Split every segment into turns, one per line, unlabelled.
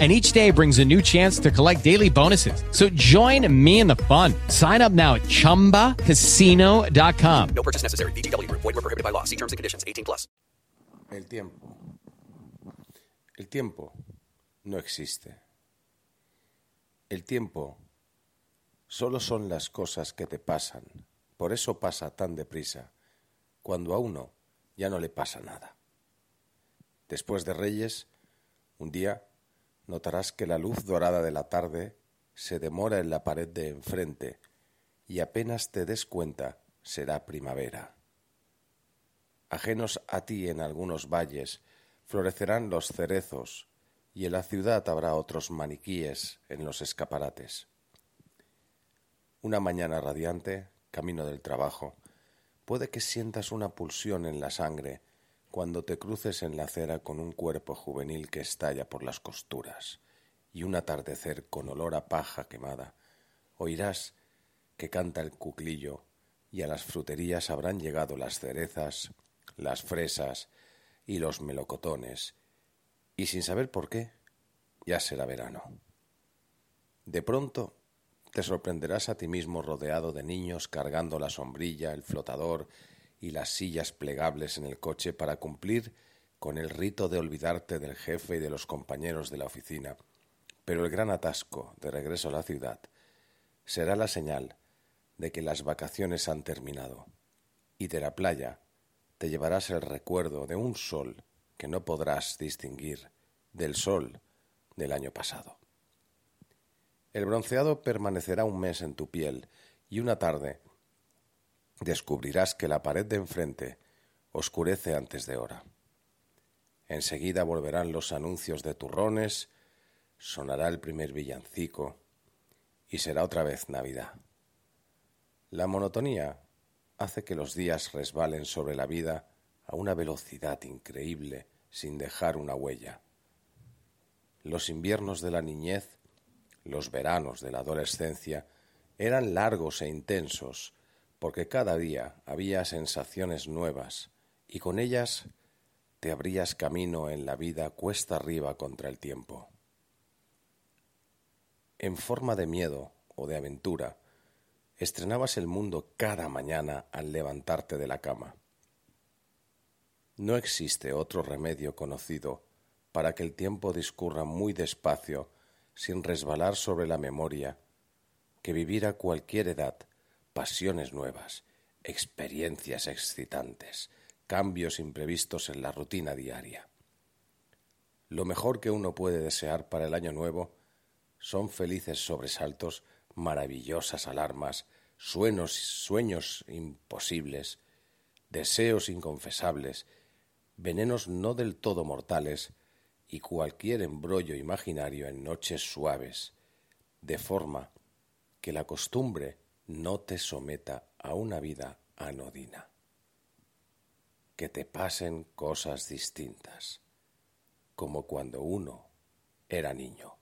and each day brings a new chance to collect daily bonuses. So join me in the fun. Sign up now at ChumbaCasino.com.
No purchase necessary. BGW. Void were prohibited by law. See terms and conditions. 18 plus.
El tiempo. El tiempo no existe. El tiempo solo son las cosas que te pasan. Por eso pasa tan deprisa, cuando a uno ya no le pasa nada. Después de Reyes, un día notarás que la luz dorada de la tarde se demora en la pared de enfrente y apenas te des cuenta será primavera. Ajenos a ti en algunos valles florecerán los cerezos y en la ciudad habrá otros maniquíes en los escaparates. Una mañana radiante, camino del trabajo, puede que sientas una pulsión en la sangre cuando te cruces en la acera con un cuerpo juvenil que estalla por las costuras y un atardecer con olor a paja quemada, oirás que canta el cuclillo y a las fruterías habrán llegado las cerezas, las fresas y los melocotones, y sin saber por qué, ya será verano. De pronto te sorprenderás a ti mismo rodeado de niños cargando la sombrilla, el flotador y las sillas plegables en el coche para cumplir con el rito de olvidarte del jefe y de los compañeros de la oficina. Pero el gran atasco de regreso a la ciudad será la señal de que las vacaciones han terminado y de la playa te llevarás el recuerdo de un sol que no podrás distinguir del sol del año pasado. El bronceado permanecerá un mes en tu piel y una tarde descubrirás que la pared de enfrente oscurece antes de hora. Enseguida volverán los anuncios de turrones, sonará el primer villancico y será otra vez Navidad. La monotonía hace que los días resbalen sobre la vida a una velocidad increíble sin dejar una huella. Los inviernos de la niñez, los veranos de la adolescencia eran largos e intensos, porque cada día había sensaciones nuevas y con ellas te abrías camino en la vida cuesta arriba contra el tiempo. En forma de miedo o de aventura, estrenabas el mundo cada mañana al levantarte de la cama. No existe otro remedio conocido para que el tiempo discurra muy despacio sin resbalar sobre la memoria que vivir a cualquier edad pasiones nuevas, experiencias excitantes, cambios imprevistos en la rutina diaria. Lo mejor que uno puede desear para el año nuevo son felices sobresaltos, maravillosas alarmas, sueños, sueños imposibles, deseos inconfesables, venenos no del todo mortales y cualquier embrollo imaginario en noches suaves, de forma que la costumbre no te someta a una vida anodina. Que te pasen cosas distintas, como cuando uno era niño.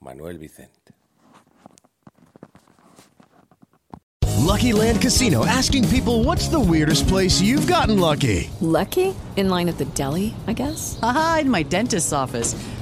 Manuel Vicente.
Lucky Land Casino asking people what's the weirdest place you've gotten lucky?
Lucky? In line at the deli, I guess?
Aha, in my dentist's office.